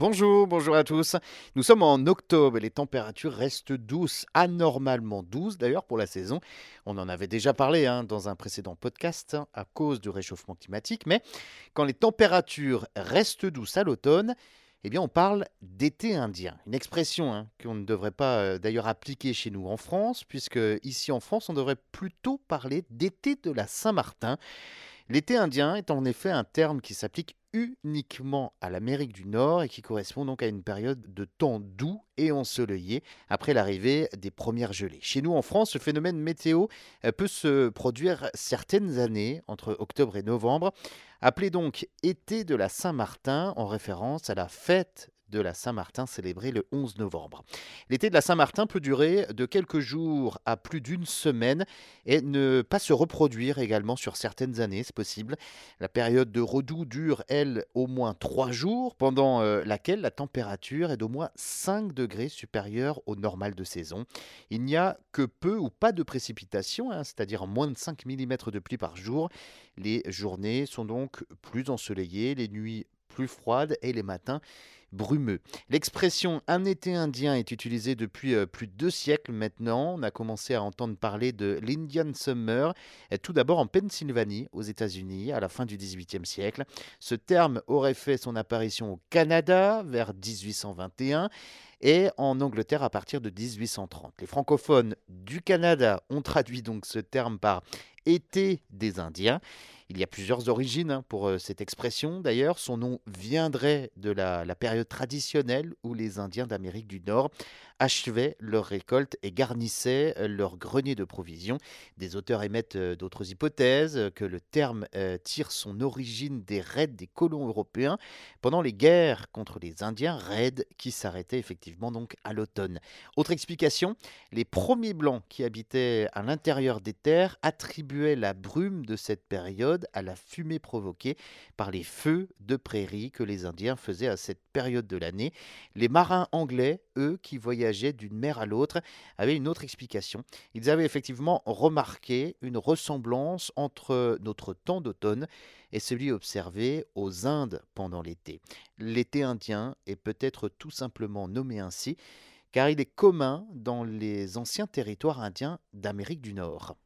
Bonjour, bonjour à tous. Nous sommes en octobre et les températures restent douces, anormalement douces d'ailleurs pour la saison. On en avait déjà parlé hein, dans un précédent podcast hein, à cause du réchauffement climatique, mais quand les températures restent douces à l'automne, eh bien on parle d'été indien. Une expression hein, qu'on ne devrait pas euh, d'ailleurs appliquer chez nous en France, puisque ici en France on devrait plutôt parler d'été de la Saint-Martin. L'été indien est en effet un terme qui s'applique uniquement à l'Amérique du Nord et qui correspond donc à une période de temps doux et ensoleillé après l'arrivée des premières gelées. Chez nous en France, ce phénomène météo euh, peut se produire certaines années entre octobre et novembre, appelé donc été de la Saint-Martin en référence à la fête de la Saint-Martin célébrée le 11 novembre. L'été de la Saint-Martin peut durer de quelques jours à plus d'une semaine et ne pas se reproduire également sur certaines années, c'est possible. La période de redoux dure, elle, au moins trois jours, pendant euh, laquelle la température est d'au moins 5 degrés supérieure au normal de saison. Il n'y a que peu ou pas de précipitations, hein, c'est-à-dire moins de 5 mm de pluie par jour. Les journées sont donc plus ensoleillées, les nuits plus froides et les matins brumeux. L'expression un été indien est utilisée depuis euh, plus de deux siècles maintenant. On a commencé à entendre parler de l'Indian Summer, tout d'abord en Pennsylvanie, aux États-Unis, à la fin du XVIIIe siècle. Ce terme aurait fait son apparition au Canada vers 1821 et en Angleterre à partir de 1830. Les francophones du Canada ont traduit donc ce terme par été des Indiens. Il y a plusieurs origines hein, pour cette expression. D'ailleurs, son nom viendrait de la, période traditionnelle où les Indiens d'Amérique du Nord achevaient leur récolte et garnissaient euh, leur grenier de provisions. Des auteurs émettent d'autres hypothèses, que le terme tire son origine des raids des colons européens pendant les guerres contre les Indiens, raids qui s'arrêtaient effectivement donc à l'automne. Autre explication, les premiers blancs qui habitaient à l'intérieur des terres attribuaient la brume de cette à la fumée provoquée par les feux de prairie que les Indiens faisaient à cette période de l'année. Les marins anglais, eux, qui voyageaient d'une mer à l'autre, avaient une autre explication. Ils avaient effectivement remarqué une ressemblance entre notre temps d'automne et celui observé aux Indes pendant l'été. L'été indien est peut-être tout simplement nommé ainsi car il est commun dans les anciens territoires indiens d'Amérique du Nord.